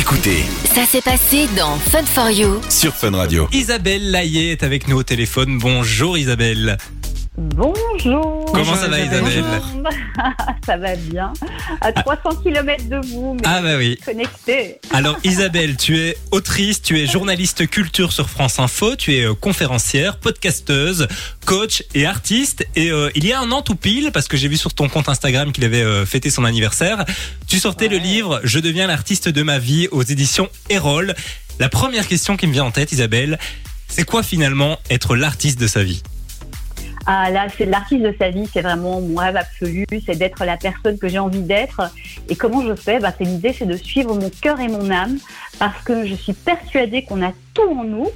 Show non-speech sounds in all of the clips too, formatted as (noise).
Écoutez Ça s'est passé dans Fun for You. sur Fun Radio. Isabelle Laillé est avec nous au téléphone. Bonjour Isabelle. Bonjour. Comment ça va Isabelle (laughs) Ça va bien. À 300 km de vous, mais Ah bah oui. connecté. Alors Isabelle, tu es autrice, tu es journaliste culture sur France Info, tu es euh, conférencière, podcasteuse, coach et artiste. Et euh, il y a un an tout pile, parce que j'ai vu sur ton compte Instagram qu'il avait euh, fêté son anniversaire, tu sortais le livre Je deviens l'artiste de ma vie aux éditions Erol. La première question qui me vient en tête Isabelle, c'est quoi finalement être l'artiste de sa vie? Ah là, c'est l'artiste de sa vie, c'est vraiment mon rêve absolu, c'est d'être la personne que j'ai envie d'être. Et comment je fais? Bah, C'est l'idée, c'est de suivre mon cœur et mon âme, parce que je suis persuadée qu'on a tout en nous.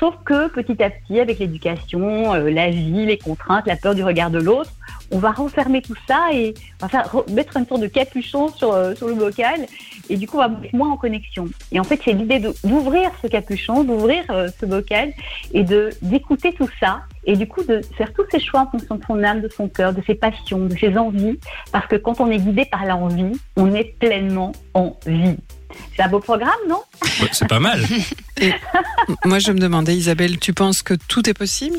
Sauf que petit à petit, avec l'éducation, euh, la vie, les contraintes, la peur du regard de l'autre, on va refermer tout ça et on va faire, mettre une sorte de capuchon sur, euh, sur le bocal et du coup on va être moins en connexion. Et en fait c'est l'idée d'ouvrir ce capuchon, d'ouvrir euh, ce bocal et de d'écouter tout ça et du coup de faire tous ses choix en fonction de son âme, de son cœur, de ses passions, de ses envies parce que quand on est guidé par l'envie, on est pleinement en vie. C'est un beau programme, non? Ouais, C'est pas mal. (laughs) Moi, je me demandais, Isabelle, tu penses que tout est possible?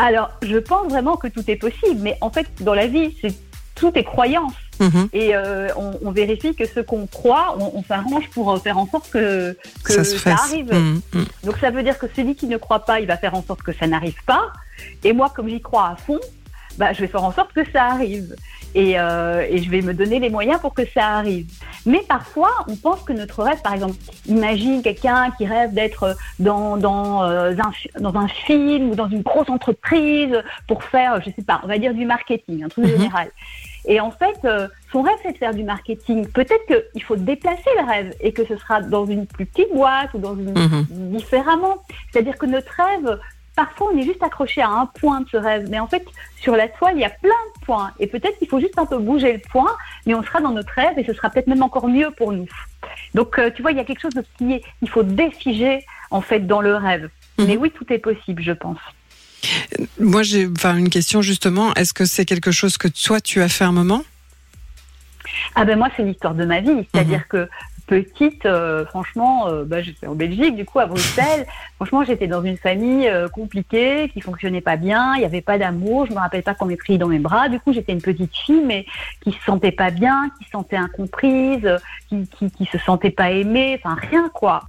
Alors, je pense vraiment que tout est possible, mais en fait, dans la vie, c'est tout est croyance. Mhm. Et euh, on, on vérifie que ce qu'on croit, on, on s'arrange pour euh, faire en sorte que, que ça se arrive. Mhm, mhm. Donc ça veut dire que celui qui ne croit pas, il va faire en sorte que ça n'arrive pas. Et moi, comme j'y crois à fond, bah, je vais faire en sorte que ça arrive. Et, euh, et je vais me donner les moyens pour que ça arrive. Mais parfois, on pense que notre rêve, par exemple, imagine quelqu'un qui rêve d'être dans, dans, euh, un, dans un film ou dans une grosse entreprise pour faire, je sais pas, on va dire du marketing, un truc Mhm. général. Et en fait, euh, son rêve, c'est de faire du marketing. Peut-être qu'il faut déplacer le rêve et que ce sera dans une plus petite boîte ou dans une Mhm. différemment. C'est-à-dire que notre rêve, parfois on est juste accroché à un point de ce rêve, mais en fait sur la toile il y a plein de points et peut-être qu'il faut juste un peu bouger le point, mais on sera dans notre rêve et ce sera peut-être même encore mieux pour nous. Donc euh, tu vois il y a quelque chose de qui est, il faut défiger en fait dans le rêve. Mhm. Mais oui tout est possible je pense. Moi, j'ai enfin, une question justement. Est-ce que c'est quelque chose que toi, tu as fait un moment? Ah ben moi c'est l'histoire de ma vie, c'est-à-dire que petite, euh, franchement, euh, bah, j'étais en Belgique, du coup à Bruxelles. (laughs) franchement, j'étais dans une famille euh, compliquée, qui fonctionnait pas bien. Il n'y avait pas d'amour. Je me rappelle pas qu'on m'ait pris dans mes bras. Du coup, j'étais une petite fille, mais qui se sentait pas bien, qui se sentait incomprise, euh, qui, qui, qui se sentait pas aimée. Enfin, rien quoi.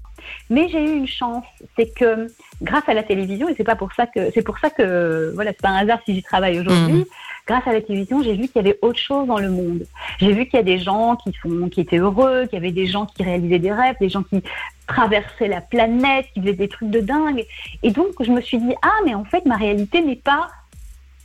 Mais j'ai eu une chance, c'est que grâce à la télévision, et c'est pas pour ça que c'est pour ça que voilà, c'est pas un hasard si j'y travaille aujourd'hui. Mhm. Grâce à la télévision, j'ai vu qu'il y avait autre chose dans le monde. J'ai vu qu'il y a des gens qui sont, qui étaient heureux, qu'il y avait des gens qui réalisaient des rêves, des gens qui traversaient la planète, qui faisaient des trucs de dingue. Et donc, je me suis dit, ah, mais en fait, ma réalité n'est pas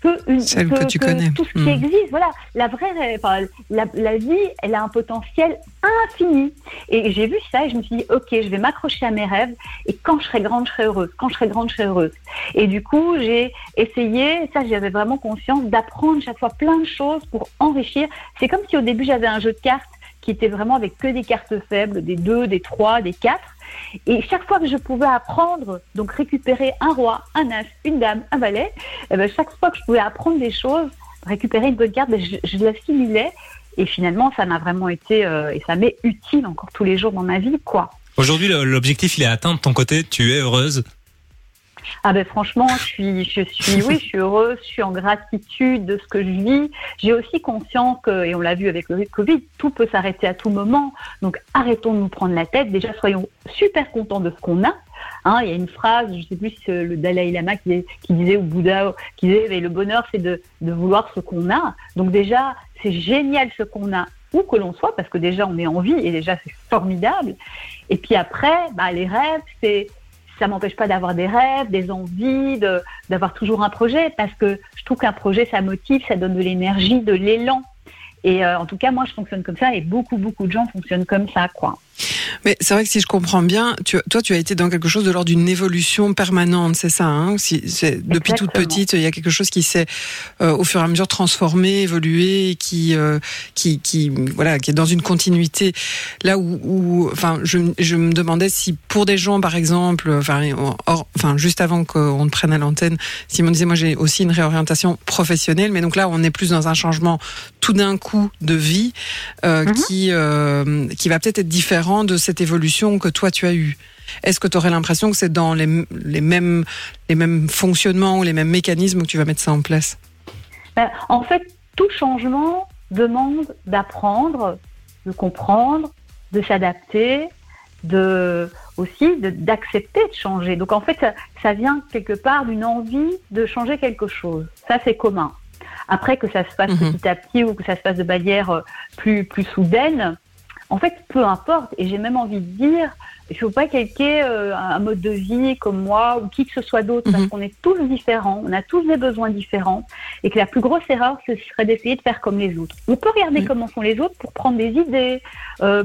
que, une, Celle que tu connais. tout ce qui Mm. existe. Voilà, la vraie, ré- enfin, la, la vie, elle a un potentiel infini. Et j'ai vu ça et je me suis dit, ok, je vais m'accrocher à mes rêves. Et quand je serai grande, je serai heureuse. Quand je serai grande, je serai heureuse. Et du coup, j'ai essayé, ça j'avais vraiment conscience, d'apprendre chaque fois plein de choses pour enrichir. C'est comme si au début j'avais un jeu de cartes qui était vraiment avec que des cartes faibles, des 2, des 3, des 4. Et chaque fois que je pouvais apprendre, donc récupérer un roi, un as, une dame, un valet, eh ben, chaque fois que je pouvais apprendre des choses, récupérer une bonne carte, ben, je, je l'assimilais. Et finalement, ça m'a vraiment été, euh, et ça m'est utile encore tous les jours dans ma vie, quoi. Aujourd'hui, l'objectif il est atteint de ton côté. Tu es heureuse. Ah ben franchement, je suis, je suis, oui, je suis heureuse, je suis en gratitude de ce que je vis. J'ai aussi conscience que, et on l'a vu avec le Covid, tout peut s'arrêter à tout moment. Donc arrêtons de nous prendre la tête. Déjà, soyons super contents de ce qu'on a. Hein, il y a une phrase, je sais plus si c'est le Dalai Lama qui, disait, ou Bouddha, qui disait, mais le bonheur, c'est de, de vouloir ce qu'on a. Donc déjà, c'est génial ce qu'on a, où que l'on soit, parce que déjà, on est en vie, et déjà, c'est formidable. Et puis après, bah, les rêves, c'est ça m'empêche pas d'avoir des rêves, des envies, d'avoir toujours un projet, parce que je trouve qu'un projet, ça motive, ça donne de l'énergie, de l'élan. Et euh, en tout cas, moi, je fonctionne comme ça, et beaucoup, beaucoup de gens fonctionnent comme ça, quoi. Mais c'est vrai que si je comprends bien, tu, toi, tu as été dans quelque chose de l'ordre d'une évolution permanente, c'est ça hein si, c'est, Depuis toute petite, il y a quelque chose qui s'est, euh, au fur et à mesure, transformé, évolué, qui, euh, qui, qui, voilà, qui est dans une continuité. Là où, où enfin, je, je, me demandais si pour des gens, par exemple, enfin, or, enfin juste avant qu'on te prenne à l'antenne, Simon disait, moi, j'ai aussi une réorientation professionnelle, mais donc là, on est plus dans un changement tout d'un coup de vie euh, mm-hmm. qui, euh, qui va peut-être être différent de cette évolution que toi tu as eue Est-ce que tu aurais l'impression que c'est dans les, les, mêmes, les mêmes fonctionnements ou les mêmes mécanismes que tu vas mettre ça en place? Ben, En fait, tout changement demande d'apprendre, de comprendre, de s'adapter, de aussi d'accepter de, changer. Donc en fait, ça, ça vient quelque part d'une envie de changer quelque chose. Ça, c'est commun. Après, que ça se fasse mm-hmm. petit à petit ou que ça se fasse de manière euh, plus, plus soudaine, en fait, peu importe. Et j'ai même envie de dire, il ne faut pas calquer euh, un mode de vie comme moi ou qui que ce soit d'autre, parce mhm. qu'on est tous différents, on a tous des besoins différents, et que la plus grosse erreur, ce serait d'essayer de faire comme les autres. On peut regarder comment sont les autres pour prendre des idées, euh,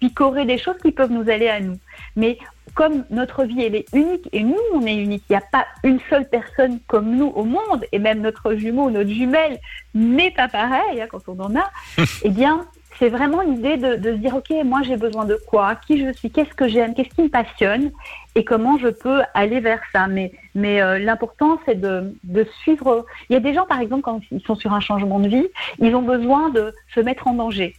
picorer des choses qui peuvent nous aller à nous. Mais comme notre vie, elle est unique, et nous, on est unique, il n'y a pas une seule personne comme nous au monde, et même notre jumeau, notre jumelle n'est pas pareil hein, quand on en a, (laughs) eh bien, c'est vraiment l'idée de, se dire, OK, moi j'ai besoin de quoi, qui je suis, qu'est-ce que j'aime, qu'est-ce qui me passionne et comment je peux aller vers ça. Mais, mais euh, l'important, c'est de, de, suivre. Il y a des gens, par exemple, quand ils sont sur un changement de vie, ils ont besoin de se mettre en danger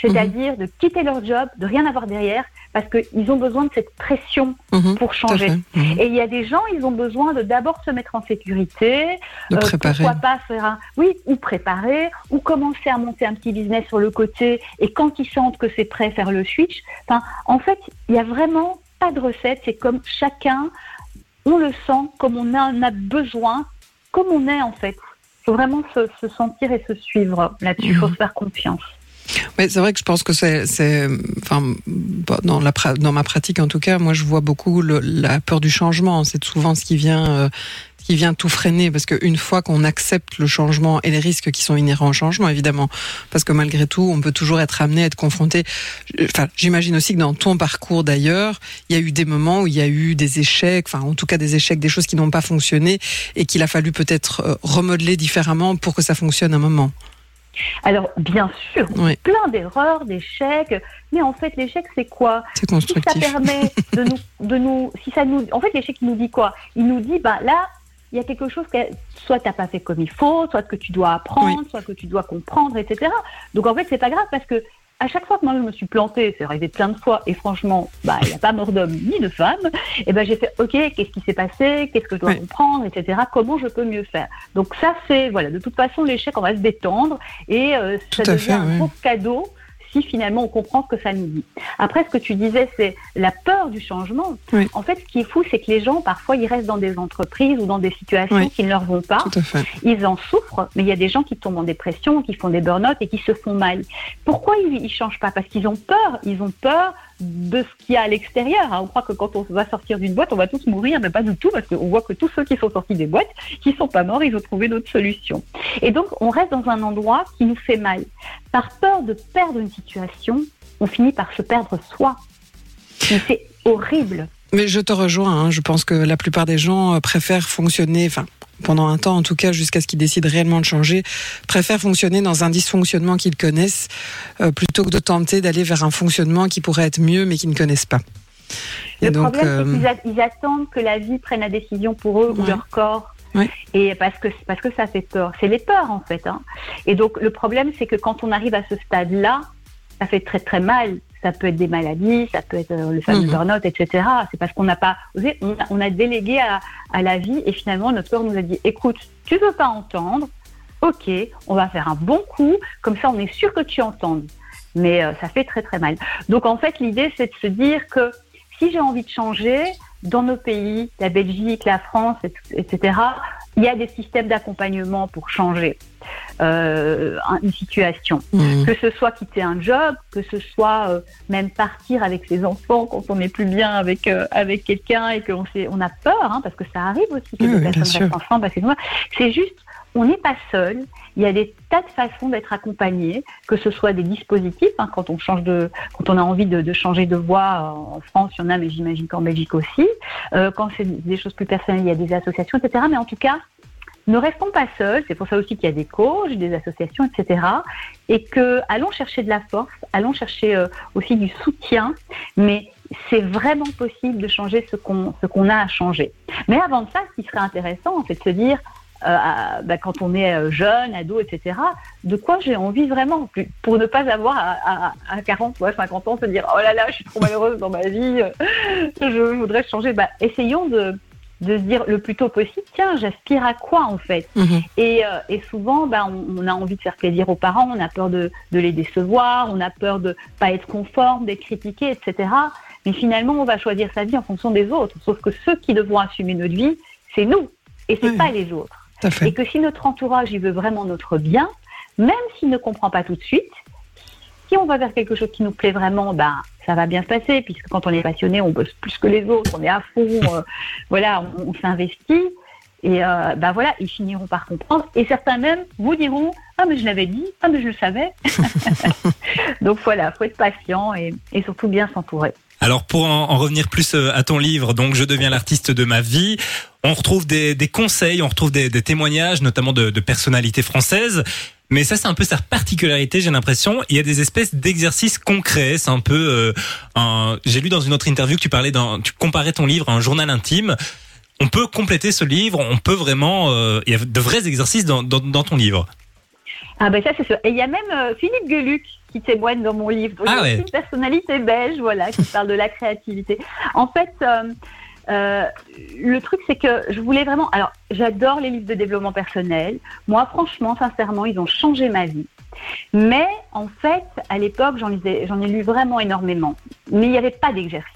c'est-à-dire de quitter leur job, de rien avoir derrière, parce qu'ils ont besoin de cette pression mhm, pour changer. Mhm. Et il y a des gens, ils ont besoin de d'abord se mettre en sécurité, de euh, pourquoi pas faire un, oui, ou préparer, ou commencer à monter un petit business sur le côté, et quand ils sentent que c'est prêt, faire le switch. Enfin, en fait, il n'y a vraiment pas de recette, c'est comme chacun, on le sent, comme on en a besoin, comme on est en fait. Il faut vraiment se, se sentir et se suivre là-dessus, il faut mhm. se faire confiance. Mais c'est vrai que je pense que c'est, enfin, dans, la, dans ma pratique en tout cas, moi je vois beaucoup le, la peur du changement. C'est souvent ce qui vient, euh, qui vient tout freiner, parce qu'une fois qu'on accepte le changement et les risques qui sont inhérents au changement, évidemment, parce que malgré tout, on peut toujours être amené à être confronté. Enfin, j'imagine aussi que dans ton parcours d'ailleurs, il y a eu des moments où il y a eu des échecs, enfin, en tout cas des échecs, des choses qui n'ont pas fonctionné et qu'il a fallu peut-être euh, remodeler différemment pour que ça fonctionne un moment. Alors, bien sûr, plein d'erreurs, d'échecs, mais en fait, l'échec, c'est quoi? C'est constructif. Si ça permet de nous, de nous, si ça nous, en fait, l'échec, il nous dit quoi? Il nous dit, bah là, il y a quelque chose que soit tu n'as pas fait comme il faut, soit que tu dois apprendre, soit que tu dois comprendre, etc. Donc en fait, c'est pas grave parce que à chaque fois que moi je me suis plantée, c'est arrivé plein de fois, et franchement, bah, il n'y a pas mort d'homme ni de femme, et ben j'ai fait, ok, qu'est-ce qui s'est passé, qu'est-ce que je dois comprendre, etc. Comment je peux mieux faire? Donc ça, c'est, voilà, de toute façon, l'échec, on va se détendre, et euh, ça devient un gros cadeau si finalement on comprend ce que ça nous dit. Après, ce que tu disais, c'est la peur du changement. En fait, ce qui est fou, c'est que les gens, parfois, ils restent dans des entreprises ou dans des situations qui ne leur vont pas. Ils en souffrent, mais il y a des gens qui tombent en dépression, qui font des burn-out et qui se font mal. Pourquoi ils ne changent pas? Parce qu'ils ont peur. Ils ont peur de ce qu'il y a à l'extérieur. Hein. On croit que quand on va sortir d'une boîte, on va tous mourir, mais pas du tout, parce qu'on voit que tous ceux qui sont sortis des boîtes, qui sont pas morts, ils ont trouvé d'autres solutions. Et donc, on reste dans un endroit qui nous fait mal. Par peur de perdre une situation, on finit par se perdre soi. C'est horrible. Mais je te rejoins. Hein. Je pense que la plupart des gens euh, préfèrent fonctionner, pendant un temps en tout cas, jusqu'à ce qu'ils décident réellement de changer, préfèrent fonctionner dans un dysfonctionnement qu'ils connaissent euh, plutôt que de tenter d'aller vers un fonctionnement qui pourrait être mieux mais qu'ils ne connaissent pas. Le problème, c'est euh, qu'ils attendent que la vie prenne la décision pour eux ou leur corps. Et parce que, parce que ça fait peur. C'est les peurs, en fait. Hein. Et donc, le problème, c'est que quand on arrive à ce stade-là, ça fait très, très mal ça peut être des maladies, ça peut être euh, le fameux mhm. burn-out, etc. C'est parce qu'on n'a pas osé, on a, délégué à, la vie et finalement notre corps nous a dit écoute, tu veux pas entendre, ok, on va faire un bon coup, comme ça on est sûr que tu entendes. Mais euh, ça fait très très mal. Donc en fait l'idée c'est de se dire que si j'ai envie de changer, dans nos pays, la Belgique, la France, etc., il y a des systèmes d'accompagnement pour changer. Euh, une situation. Mmh. Que ce soit quitter un job, que ce soit euh, même partir avec ses enfants quand on n'est plus bien avec euh, avec quelqu'un et qu'on on a peur, hein, parce que ça arrive aussi que des personnes restent ensemble. parce que moi, C'est juste, on n'est pas seul. Il y a des tas de façons d'être accompagné, que ce soit des dispositifs, hein, quand on change de, quand on a envie de, de changer de voie euh, en France, il y en a, mais j'imagine qu'en Belgique aussi. Euh, quand c'est des choses plus personnelles, il y a des associations, etc. Mais en tout cas, ne restons pas seuls. C'est pour ça aussi qu'il y a des coachs, des associations, etc. Et que allons chercher de la force, allons chercher euh, aussi du soutien. Mais c'est vraiment possible de changer ce qu'on a à changer. Mais avant de ça, ce qui serait intéressant, c'est de se dire euh, bah, quand on est euh, jeune, ado, etc., de quoi j'ai envie vraiment, pour ne pas avoir à, à, à 40 ou à 50 ans se dire oh là là, je suis trop malheureuse dans ma vie, je voudrais changer. Bah, essayons de, de se dire le plus tôt possible, tiens, j'aspire à quoi en fait? Mhm. et, euh, et souvent, bah, on, on a envie de faire plaisir aux parents, on a peur de, de les décevoir, on a peur de pas être conforme, d'être critiqué, etc. Mais finalement, on va choisir sa vie en fonction des autres. Sauf que ceux qui devront assumer notre vie, c'est nous et c'est Oui. pas les autres. Et que si notre entourage il veut vraiment notre bien, même s'il ne comprend pas tout de suite, si on va vers quelque chose qui nous plaît vraiment, ben ça va bien se passer, puisque quand on est passionné, on bosse plus que les autres, on est à fond, (laughs) euh, voilà, on, on s'investit. Et euh, ben voilà, ils finiront par comprendre. Et certains même vous diront Ah, mais je l'avais dit, ah, mais je le savais. (laughs) (laughs) Donc voilà, faut être patient et, et surtout bien s'entourer. Alors pour en, en revenir plus euh, à ton livre, donc je deviens l'artiste de ma vie, on retrouve des, des conseils, on retrouve des, des témoignages, notamment de, de personnalités françaises. Mais ça, c'est un peu sa particularité, j'ai l'impression. Il y a des espèces d'exercices concrets. C'est un peu. euh, un... J'ai lu dans une autre interview que tu parlais, tu comparais ton livre à un journal intime. On peut compléter ce livre. On peut vraiment. euh, Il y a de vrais exercices dans, dans, dans ton livre. Ah ben ça c'est sûr. Et il y a même euh, Philippe Geluc qui témoigne dans mon livre. Donc, Ah ouais. une personnalité belge, voilà, qui parle de la créativité. En fait, euh, euh, le truc c'est que je voulais vraiment. Alors, j'adore les livres de développement personnel. Moi, franchement, sincèrement, ils ont changé ma vie. Mais en fait, à l'époque, j'en lisais- j'en ai lu vraiment énormément. Mais il n'y avait pas d'exercice.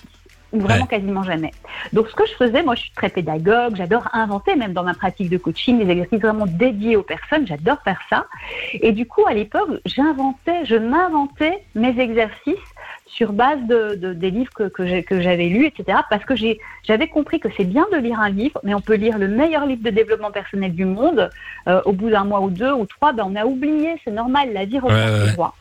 Ou vraiment Ouais. quasiment jamais. Donc, ce que je faisais, moi, je suis très pédagogue, j'adore inventer, même dans ma pratique de coaching, des exercices vraiment dédiés aux personnes, j'adore faire ça. Et du coup, à l'époque, j'inventais, je m'inventais mes exercices sur base de, de- des livres que, que j'avais lus, etc. Parce que j'ai- j'avais compris que c'est bien de lire un livre, mais on peut lire le meilleur livre de développement personnel du monde. Euh, au bout d'un mois ou deux ou trois, ben, on a oublié, c'est normal, la vie reprend Ouais, ses ouais. droits.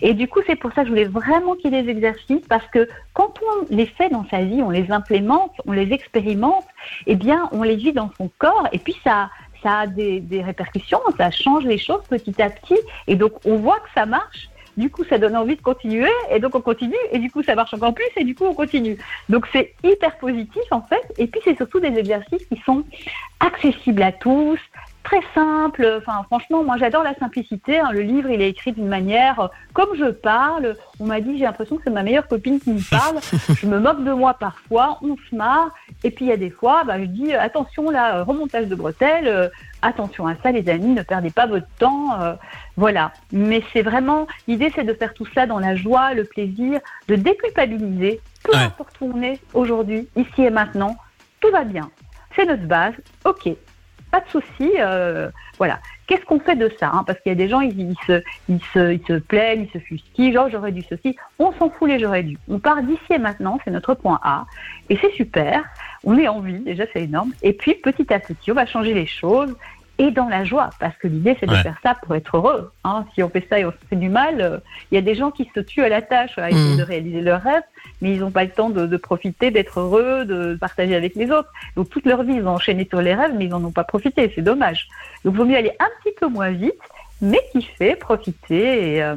Et du coup, c'est pour ça que je voulais vraiment qu'il y ait des exercices, parce que quand on les fait dans sa vie, on les implémente, on les expérimente, eh bien, on les vit dans son corps, et puis ça, ça a des, des répercussions, ça change les choses petit à petit, et donc on voit que ça marche. Du coup, ça donne envie de continuer, et donc on continue, et du coup, ça marche encore plus, et du coup, on continue. Donc, c'est hyper positif, en fait, et puis c'est surtout des exercices qui sont accessibles à tous, très simples. Enfin, franchement, moi, j'adore la simplicité. hein. Le livre, il est écrit d'une manière euh, comme je parle. On m'a dit, j'ai l'impression que c'est ma meilleure copine qui me (laughs) parle. je me moque de moi parfois, on se marre. Et puis, il y a des fois, bah, je dis, euh, attention, là, euh, remontage de bretelles. Attention à ça, les amis, ne perdez pas votre temps. euh, voilà. Mais c'est vraiment, l'idée, c'est de faire tout ça dans la joie, le plaisir, de déculpabiliser. Peu Ouais. importe où on est aujourd'hui, ici et maintenant, tout va bien. C'est notre base. OK. Pas de souci. euh, voilà. Qu'est-ce qu'on fait de ça hein Parce qu'il y a des gens, ils, se, ils, se, ils se plaignent, ils se fustigent. Genre, j'aurais dû ceci. On s'en fout les j'aurais dû. On part d'ici et maintenant. C'est notre point A. Et c'est super. On est en vie. Déjà, c'est énorme. Et puis, petit à petit, on va changer les choses. Et dans la joie, parce que l'idée c'est de Ouais. faire ça pour être heureux. Hein. Si on fait ça et on se fait du mal, euh, il y a des gens qui se tuent à la tâche à essayer Mm. de réaliser leurs rêves, mais ils n'ont pas le temps de, de profiter, d'être heureux, de partager avec les autres. Donc toute leur vie, ils ont enchaîné sur les rêves, mais ils n'en ont pas profité. C'est dommage. Donc il vaut mieux aller un petit peu moins vite, mais kiffer, profiter et euh,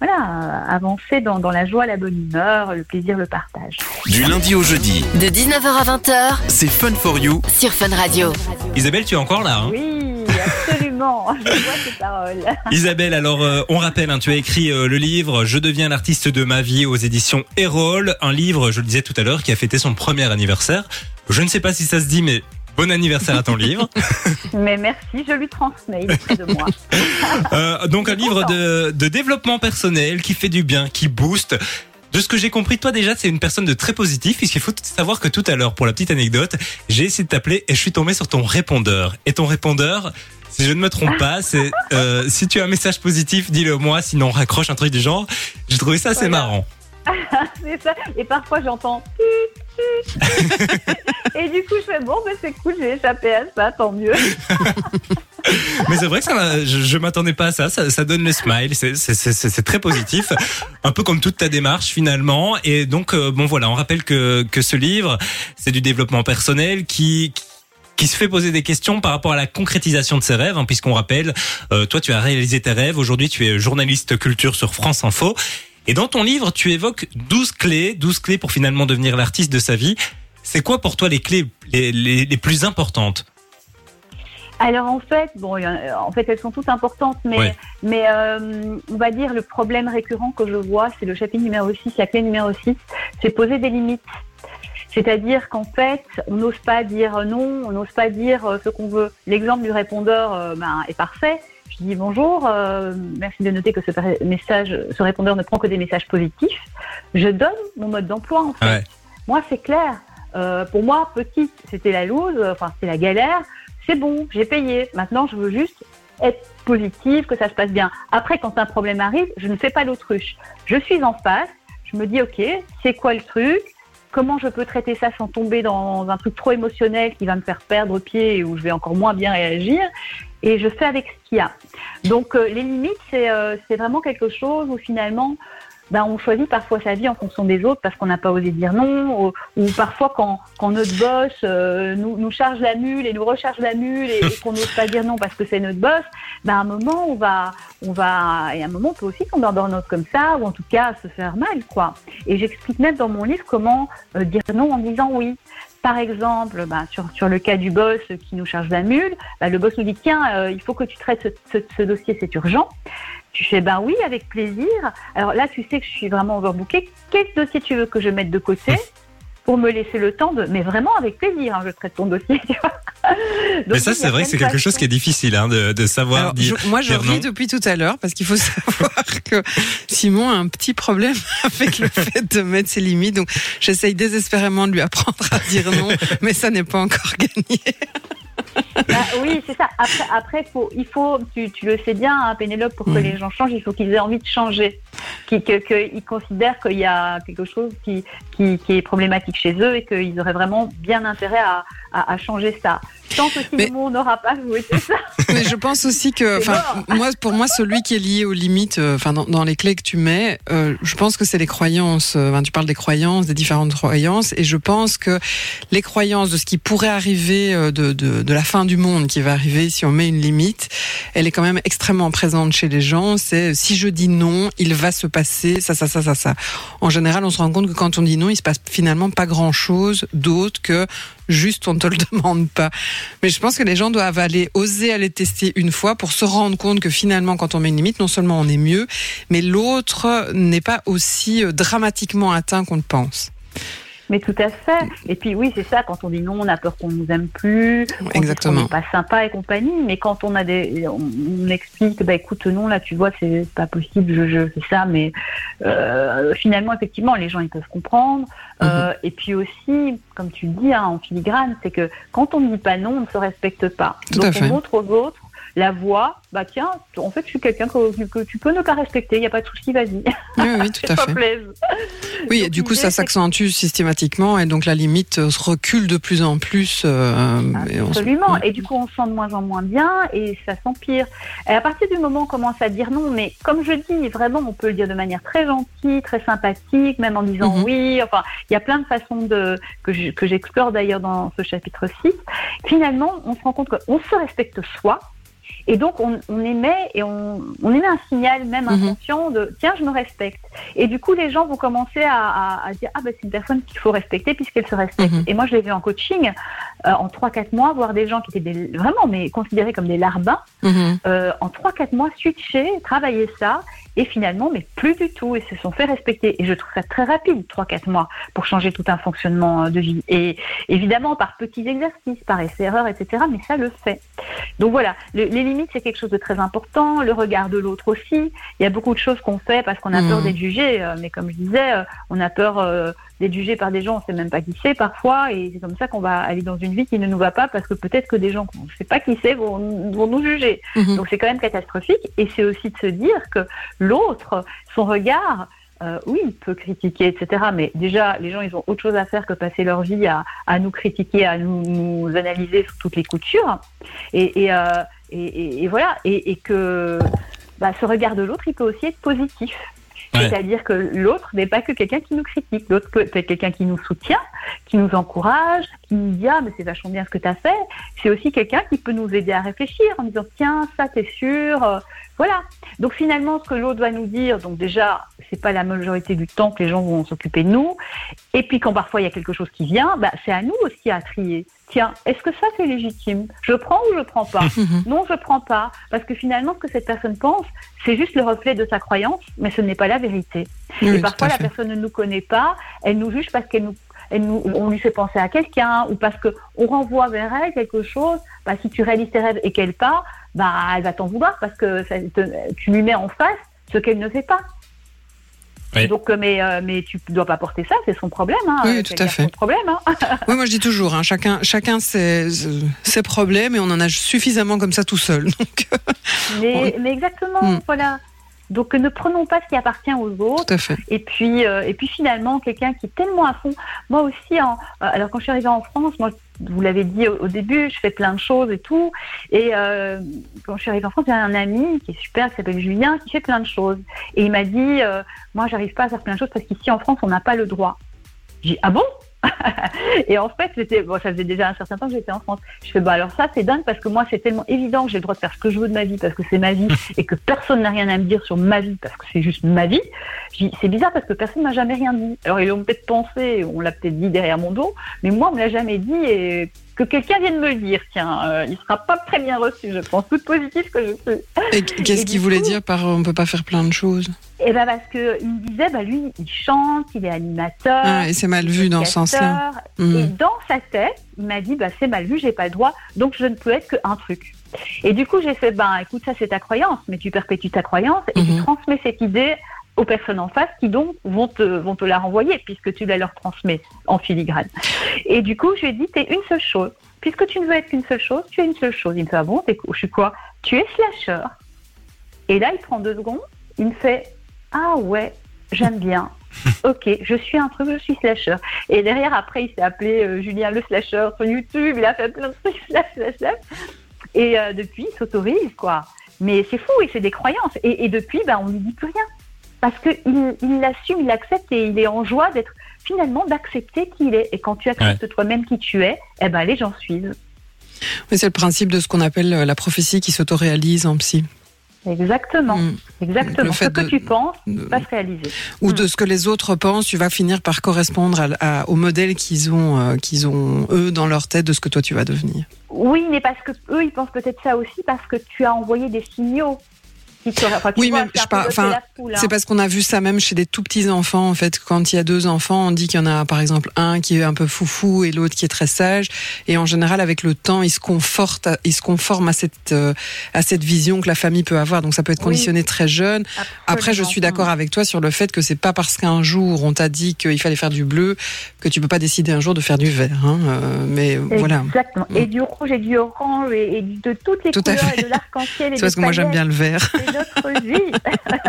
voilà, avancer dans, dans la joie, la bonne humeur, le plaisir, le partage. Du lundi au jeudi, De 19h à 20h c'est Fun for You. sur Fun Radio. Isabelle, tu es encore là. Hein? Oui, absolument. (laughs) Je vois ces paroles. Isabelle, alors euh, on rappelle, hein, tu as écrit euh, le livre Je deviens l'artiste de ma vie aux éditions Erol, un livre, je le disais tout à l'heure, qui a fêté son premier anniversaire. Je ne sais pas si ça se dit, mais bon anniversaire à ton livre. (laughs) Mais merci, je lui transmets, de moi. (laughs) Euh, donc un livre de, de développement personnel qui fait du bien, qui booste. De ce que j'ai compris, toi déjà, c'est une personne de très positif, puisqu'il faut savoir que tout à l'heure, pour la petite anecdote, j'ai essayé de t'appeler et je suis tombé sur ton répondeur. Et ton répondeur, si je ne me trompe pas, c'est euh, si tu as un message positif, dis-le moi, sinon raccroche un truc du genre. J'ai trouvé ça assez Voilà. marrant. (laughs) Et parfois j'entends. (laughs) Et du coup, je fais bon, ben c'est cool, j'ai échappé à ça, tant mieux. (laughs) Mais c'est vrai que je, je m'attendais pas à ça. Ça, donne le smile. C'est très positif. Un peu comme toute ta démarche finalement. Et donc, euh, bon voilà, on rappelle que, que ce livre, c'est du développement personnel qui qui se fait poser des questions par rapport à la concrétisation de ses rêves, hein, puisqu'on rappelle, euh, toi tu as réalisé tes rêves, aujourd'hui tu es journaliste culture sur France Info, et dans ton livre tu évoques 12 clés, 12 clés pour finalement devenir l'artiste de sa vie. C'est quoi pour toi les clés les, les, les plus importantes? Alors en fait, bon, en- fait, elles sont toutes importantes, mais, Ouais. mais euh, on va dire le problème récurrent que je vois, c'est le chapitre numéro 6, la clé numéro 6, c'est poser des limites. C'est-à-dire qu'en fait, on n'ose pas dire non, on n'ose pas dire euh, ce qu'on veut. L'exemple du répondeur euh, ben, est parfait. Dis bonjour, euh, merci de noter que ce message, ce répondeur ne prend que des messages positifs. Je donne mon mode d'emploi en fait. Ouais. Moi, c'est clair. Euh, pour moi, petite, c'était la loose, euh, enfin c'était la galère. C'est bon, j'ai payé. Maintenant, je veux juste être positive, que ça se passe bien. Après, quand un problème arrive, je ne fais pas l'autruche. Je suis en face. Je me dis, ok, c'est quoi le truc? Comment je peux traiter ça sans tomber dans un truc trop émotionnel qui va me faire perdre pied et où je vais encore moins bien réagir? Et je fais avec ce qu'il y a. Donc, euh, les limites, c'est euh, c'est vraiment quelque chose où finalement, ben, on choisit parfois sa vie en fonction des autres parce qu'on n'a pas osé dire non, ou, parfois quand, notre boss euh, nous, charge la mule et nous recharge la mule et, et qu'on n'ose pas dire non parce que c'est notre boss, ben, à un moment on va, on va, et à un moment on peut aussi tomber en burn-out comme ça, ou en tout cas se faire mal, quoi. Et j'explique même dans mon livre comment dire non en disant oui. Par exemple, ben, sur, le cas du boss qui nous charge la mule, ben, le boss nous dit tiens, euh, il faut que tu traites ce, ce, ce dossier, c'est urgent. Tu fais ben oui, avec plaisir. Alors là, tu sais que je suis vraiment overbookée. Quel dossier tu veux que je mette de côté? Pour me laisser le temps de, mais vraiment avec plaisir, hein, je traite ton dossier. (laughs) Mais ça, c'est vrai que c'est quelque chose qui est difficile hein, de, de savoir Alors, dire. je- moi, je ris depuis tout à l'heure parce qu'il faut (laughs) savoir que Simon a un petit problème (laughs) avec le fait de mettre ses limites. Donc, j'essaye désespérément de lui apprendre à dire non, mais ça n'est pas encore gagné. Bah oui, c'est ça. Après, après faut, il faut, tu, tu le sais bien, hein, Pénélope, pour que Mhm. les gens changent, il faut qu'ils aient envie de changer, qu'ils que, considèrent qu'il y a quelque chose qui, qui, qui est problématique chez eux et qu'ils auraient vraiment bien intérêt à, à, à changer ça. Tant que si Mais- le mot n'aura pas c'est ça. (laughs) Mais je pense aussi que, enfin, moi, pour moi, celui qui est lié aux limites, euh, enfin, dans, dans les clés que tu mets, euh, je pense que c'est les croyances. euh, Enfin, tu parles des croyances, des différentes croyances, et je pense que les croyances de ce qui pourrait arriver de, de, de la fin du monde qui va arriver si on met une limite, elle est quand même extrêmement présente chez les gens. C'est si je dis non, il va se passer ça, ça, ça, ça, ça. En général, on se rend compte que quand on dit non, il se passe finalement pas grand chose d'autre que juste on te le (laughs) demande pas. Mais je pense que les gens doivent aller oser aller tester une fois pour se rendre compte que finalement, quand on met une limite, non seulement on est mieux, mais l'autre n'est pas aussi euh, dramatiquement atteint qu'on le pense. Mais tout à fait. Et puis oui, c'est ça, quand on dit non, on a peur qu'on nous aime plus, qu'on n'est pas sympa et compagnie. Mais quand on a des, on, on explique, bah écoute, non, là, tu vois, c'est pas possible, je, je fais ça, mais euh, finalement, effectivement, les gens ils peuvent comprendre. Euh, et puis aussi, comme tu le dis, hein, en filigrane, c'est que quand on ne dit pas non, on ne se respecte pas. Tout Donc à fait. on montre aux autres la voie. Bah tiens, en fait, je suis quelqu'un que, que tu peux ne pas respecter. Il n'y a pas de souci, vas-y. Oui, oui, tout (laughs) à fait. plaise. Oui, et du coup, ça s'accentue systématiquement et donc la limite euh, se recule de plus en plus. euh, et on se- Absolument. Et du coup, on se sent de moins en moins bien et ça s'empire. Et à partir du moment où on commence à dire non, mais comme je dis, vraiment, on peut le dire de manière très gentille, très sympathique, même en disant Mhm. oui. Enfin, il y a plein de façons de que je- que j'explore d'ailleurs dans ce chapitre 6. Finalement, on se rend compte qu'on se respecte soi. Et donc, on, on émet et on, on émet un signal même Mhm. inconscient de tiens, je me respecte. Et du coup, les gens vont commencer à, à- à dire ah ben c'est une personne qu'il faut respecter puisqu'elle se respecte. Mhm. Et moi, je l'ai vu en coaching euh, en 3-4 mois, voir des gens qui étaient des- vraiment mais considérés comme des larbins Mhm. euh, en 3-4 mois switcher, travailler ça, et finalement, mais plus du tout, et se sont fait respecter. Et je trouve ça très rapide, 3-4 mois, pour changer tout un fonctionnement euh, de vie. Et évidemment, par petits exercices, par essai-erreur, etc., mais ça le fait. Donc voilà, le- les c'est quelque chose de très important. Le regard de l'autre aussi. Il y a beaucoup de choses qu'on fait parce qu'on a peur d'être jugé. euh, Mais comme je disais, euh, on a peur euh, d'être jugé par des gens, on sait même pas qui c'est parfois. Et c'est comme ça qu'on va aller dans une vie qui ne nous va pas parce que peut-être que des gens qu'on ne sait pas qui c'est vont, vont nous juger. Mhm. Donc c'est quand même catastrophique. Et c'est aussi de se dire que l'autre, son regard, euh, oui, il peut critiquer, etc. Mais déjà, les gens, ils ont autre chose à faire que passer leur vie à, à nous critiquer, à nous, nous analyser sous toutes les coutures. Et, et, euh, et, et- et voilà. Et, et que bah, ce regard de l'autre, il peut aussi être positif. Ouais. C'est-à-dire que l'autre n'est pas que quelqu'un qui nous critique, l'autre peut être quelqu'un qui nous soutient, qui nous encourage, qui nous dit ah mais c'est vachement bien ce que tu as fait. C'est aussi quelqu'un qui peut nous aider à réfléchir en disant tiens ça t'es sûr, euh, voilà. Donc finalement ce que l'autre va nous dire, donc déjà c'est pas la majorité du temps que les gens vont s'occuper de nous. Et puis quand parfois il y a quelque chose qui vient, bah, c'est à nous aussi à trier. Tiens, est-ce que ça c'est légitime? Je prends ou je prends pas? (laughs) Mhm. non, je prends pas. Parce que finalement, ce que cette personne pense, c'est juste le reflet de sa croyance, mais ce n'est pas la vérité. Oui, et parfois, la personne ne nous connaît pas, elle nous juge parce qu'elle nous, elle nous, on lui fait penser à quelqu'un, ou parce que on renvoie vers elle quelque chose. Bah, si tu réalises tes rêves et qu'elle part, bah, elle va t'en vouloir parce que ça te- tu lui mets en face ce qu'elle ne fait pas. Oui. Donc, euh, mais, euh, mais tu dois pas porter ça, c'est son problème. Hein, Oui, tout à fait. son problème. Hein. (laughs) Oui, moi je dis toujours, hein, chacun, chacun ses, ses problèmes et on en a suffisamment comme ça tout seul. (laughs) Donc, euh, Mais, mais exactement, Mm. voilà. Donc, ne prenons pas ce qui appartient aux autres. tout à fait. Et puis, euh, et puis finalement, quelqu'un qui est tellement à fond. Moi aussi, en- euh, alors quand je suis arrivée en France, moi, vous l'avez dit au, au début, je fais plein de choses et tout. Et euh, quand je suis arrivée en France, j'ai un ami qui est super, qui s'appelle Julien, qui fait plein de choses. Et il m'a dit, euh, moi, j'arrive pas à faire plein de choses parce qu'ici en France, on n'a pas le droit. J'ai dit, ah bon? (laughs) Et en fait, c'était, bon, ça faisait déjà un certain temps que j'étais en France. Je fais, bah alors ça, c'est dingue parce que moi, c'est tellement évident que j'ai le droit de faire ce que je veux de ma vie parce que c'est ma vie (laughs) et que personne n'a rien à me dire sur ma vie parce que c'est juste ma vie. C'est bizarre parce que personne m'a jamais rien dit. Alors ils l'ont peut-être pensé, on l'a peut-être dit derrière mon dos, mais moi on me l'a jamais dit et que quelqu'un vienne me le dire, tiens, euh, il sera pas très bien reçu, je pense, toute positive que je suis. Et qu'est-ce qu'il voulait dire par on peut pas faire plein de choses? Et ben parce que il me disait, bah lui, il chante, il est animateur. ah, Et c'est mal vu dans ce sens-là. podcaster. Et dans sa tête, il m'a dit, bah c'est mal vu, j'ai pas le droit, donc je ne peux être qu'un truc. Et du coup, j'ai fait, ben écoute, ça c'est ta croyance, mais tu perpétues ta croyance et tu Mhm. transmets cette idée aux personnes en face qui donc vont te, vont te la renvoyer puisque tu la leur transmets en filigrane. Et du coup, je lui ai dit, t'es une seule chose. Puisque tu ne veux être qu'une seule chose, tu es une seule chose. Il me fait, ah bon, je suis quoi? Tu es slasher. Et là, il prend deux secondes, il me fait, ah ouais, j'aime bien. (laughs) Ok, je suis un truc, je suis slasher. Et derrière, après, il s'est appelé euh, Julien le slasher sur YouTube, il a fait plein de trucs (laughs) slash, slash, slash. Et euh, depuis, il s'autorise, quoi. Mais c'est fou, et c'est des croyances. Et, et depuis, ben, on lui dit plus rien. Parce qu'il il l'assume, il l'accepte et il est en joie d'être finalement d'accepter qui il est. Et quand tu acceptes toi-même qui tu es, eh ben, les gens suivent. C'est le principe de ce qu'on appelle euh, la prophétie qui s'autoréalise en psy. Exactement, Mm. exactement. Le fait Ce que de- tu penses de- va se réaliser. Ou Mm. de ce que les autres pensent, tu vas finir par correspondre à- à- au modèle qu'ils ont, euh, qu'ils ont eux dans leur tête de ce que toi tu vas devenir. Oui, mais parce que eux, ils pensent peut-être ça aussi parce que tu as envoyé des signaux. Oui, mais je le enfin, hein. C'est parce qu'on a vu ça même chez des tout petits enfants. En fait, quand il y a deux enfants, on dit qu'il y en a par exemple un qui est un peu foufou et l'autre qui est très sage. Et en général, avec le temps, ils se confortent, ils se conforment à cette euh, à cette vision que la famille peut avoir. Donc ça peut être Oui. conditionné très jeune. Après, je suis d'accord avec toi sur le fait que c'est pas parce qu'un jour on t'a dit qu'il fallait faire du bleu que tu peux pas décider un jour de faire du vert. Hein. Euh, mais voilà. Exactement. Et du rouge et du orange et, et de toutes les Tout à couleurs fait. et de l'arc-en-ciel. C'est parce (laughs) que moi j'aime bien le vert. C'est notre vie.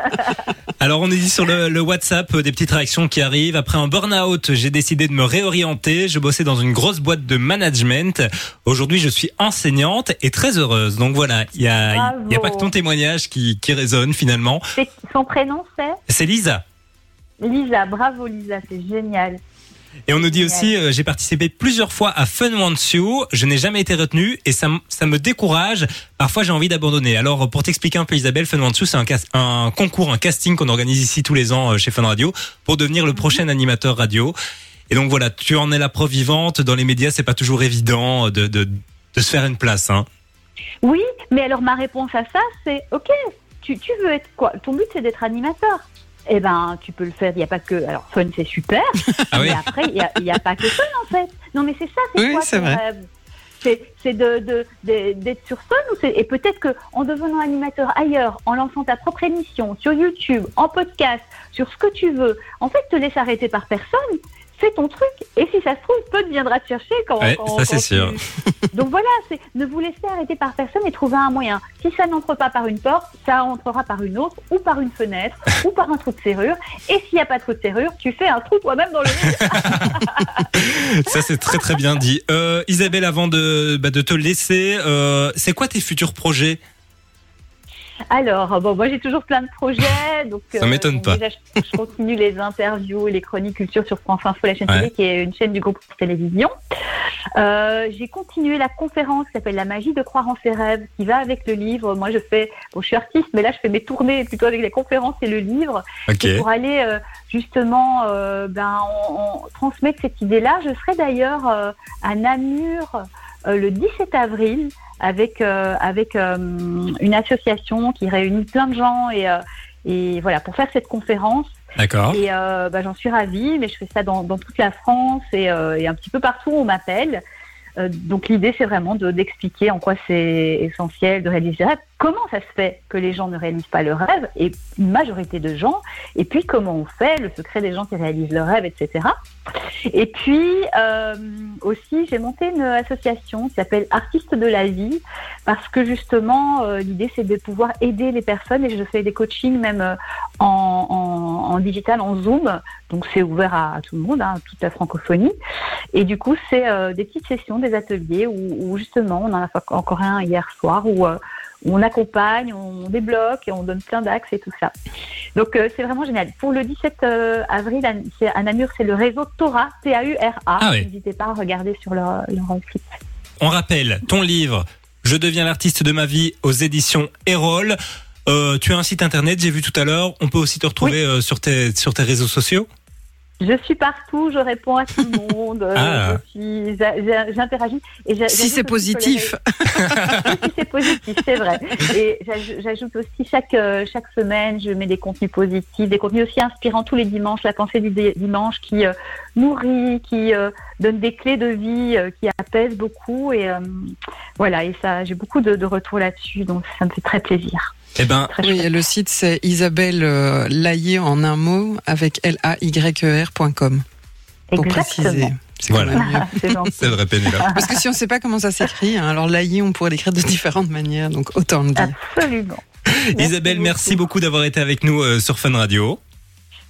(laughs) Alors on est dit sur le, le WhatsApp euh, des petites réactions qui arrivent. Après un burn-out, j'ai décidé de me réorienter. Je bossais dans une grosse boîte de management. Aujourd'hui, je suis enseignante et très heureuse. Donc voilà, il y a, a pas que ton témoignage qui, qui résonne finalement. Son prénom, c'est? C'est Lisa. Lisa. Bravo, Lisa. C'est génial. Et on nous dit aussi, euh, j'ai participé plusieurs fois à Fun Wants You. Je n'ai jamais été retenu et ça, ça me décourage. Parfois, j'ai envie d'abandonner. Alors, pour t'expliquer un peu, Isabelle, Fun Wants You, c'est un, concours, un casting qu'on organise ici tous les ans euh, chez Fun Radio pour devenir le prochain animateur radio. Et donc voilà, tu en es la preuve vivante. Dans les médias, c'est pas toujours évident de, de, de se faire une place. Hein. Oui, mais alors ma réponse à ça, c'est OK. Tu, tu veux être quoi? Ton but, c'est d'être animateur. Eh ben, tu peux le faire. Il n'y a pas que. Alors, fun, c'est super. (laughs) Ah oui Mais après, il n'y a, pas que fun, en fait. Non, mais c'est ça, c'est Oui, quoi c'est vrai. rêve C'est c'est de de- de- d'être sur c'est et peut-être que en devenant animateur ailleurs, en lançant ta propre émission sur YouTube, en podcast, sur ce que tu veux, en fait, te laisse arrêter par personne. Fais ton truc et si ça se trouve, peu viendra te chercher quand. Ouais, quand- ça, c'est sûr. tu- (laughs) Donc voilà, c'est ne vous laissez arrêter par personne et trouver un moyen. Si ça n'entre pas par une porte, ça entrera par une autre ou par une fenêtre (laughs) ou par un trou de serrure. Et s'il n'y a pas de trou de serrure, tu fais un trou toi-même dans le mur. (laughs) Ça, c'est très très bien dit. Euh, Isabelle, avant de, bah, de te laisser, euh, c'est quoi tes futurs projets? Alors, bon, moi j'ai toujours plein de projets. Donc, Ça m'étonne donc pas. Déjà, je, je continue les interviews et les chroniques culture sur France Info, la chaîne Ouais. télé, qui est une chaîne du groupe télévision. Euh, j'ai continué la conférence qui s'appelle La magie de croire en ses rêves, qui va avec le livre. Moi, je fais, bon, je suis artiste, mais là, je fais mes tournées plutôt avec les conférences et le livre. Ok. Et pour aller euh, justement euh, ben, on, on transmettre cette idée-là. Je serai d'ailleurs euh, à Namur euh, le 17 avril avec, euh, avec euh, une association qui réunit plein de gens et, euh, et voilà pour faire cette conférence. D'accord. Et euh, bah, j'en suis ravie, mais je fais ça dans, dans toute la France et, euh, et un petit peu partout où on m'appelle. Euh, donc l'idée, c'est vraiment de- d'expliquer en quoi c'est essentiel de réaliser ses rêves. Comment ça se fait que les gens ne réalisent pas leurs rêves et une majorité de gens. Et puis comment on fait, le secret des gens qui réalisent leurs rêves, etc. Et puis euh, aussi, j'ai monté une association qui s'appelle Artistes de la vie parce que justement, euh, l'idée, c'est de pouvoir aider les personnes et je fais des coachings même en, digital, en Zoom. Donc c'est ouvert à, à tout le monde, hein, toute la francophonie. Et du coup, c'est euh, des petites sessions, des ateliers où, où justement, on en a fait encore un hier soir où euh, on accompagne, on débloque et on donne plein d'axes et tout ça. Donc euh, c'est vraiment génial. Pour le 17 euh, avril à, Namur, c'est le réseau Tora, T-A-U-R-A. Ah ouais. N'hésitez pas à regarder sur leur, leur site. On rappelle ton livre Je deviens l'artiste de ma vie aux éditions Erol. Tu as un site internet, j'ai vu tout à l'heure. On peut aussi te retrouver sur, tes, sur tes réseaux sociaux. Je suis partout, je réponds à tout le (laughs) monde, euh, Ah. j'interagis. Si j'ajoute c'est les positif. Si c'est positif, c'est vrai. Et j'aj- j'ajoute aussi chaque euh, chaque semaine, je mets des contenus positifs, des contenus aussi inspirants tous les dimanches, la pensée du dimanche qui euh, nourrit, qui euh, donne des clés de vie, euh, qui apaise beaucoup et euh, voilà. Et ça, j'ai beaucoup de, de retours là-dessus, donc ça me fait très plaisir. Eh ben, Oui, le site c'est Isabelle euh, Laillé en un mot avec L-A-Y-E-R.com pour préciser. Exactement. C'est Voilà. quand même mieux. Ah, c'est c'est vrai, Pénélope. Parce que si on ne sait pas comment ça s'écrit, hein, alors Laillé, on pourrait l'écrire de différentes manières, donc autant le dire. Absolument. (laughs) Isabelle, merci beaucoup d'avoir été avec nous euh, sur Fun Radio.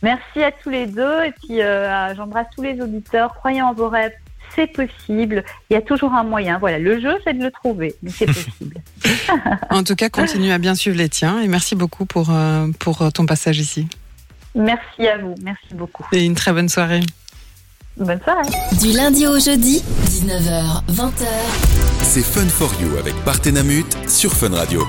Merci à tous les deux et puis euh, j'embrasse tous les auditeurs. Croyez en vos rêves, c'est possible. Il y a toujours un moyen. Voilà, le jeu c'est de le trouver, mais c'est (laughs) possible. En tout cas, continue à bien suivre les tiens et merci beaucoup pour, euh, pour euh, ton passage ici. Merci à vous, merci beaucoup. Et une très bonne soirée. Bonne soirée. Du lundi au jeudi, 19h, 20h. C'est Fun for You avec Partenamut sur Fun Radio.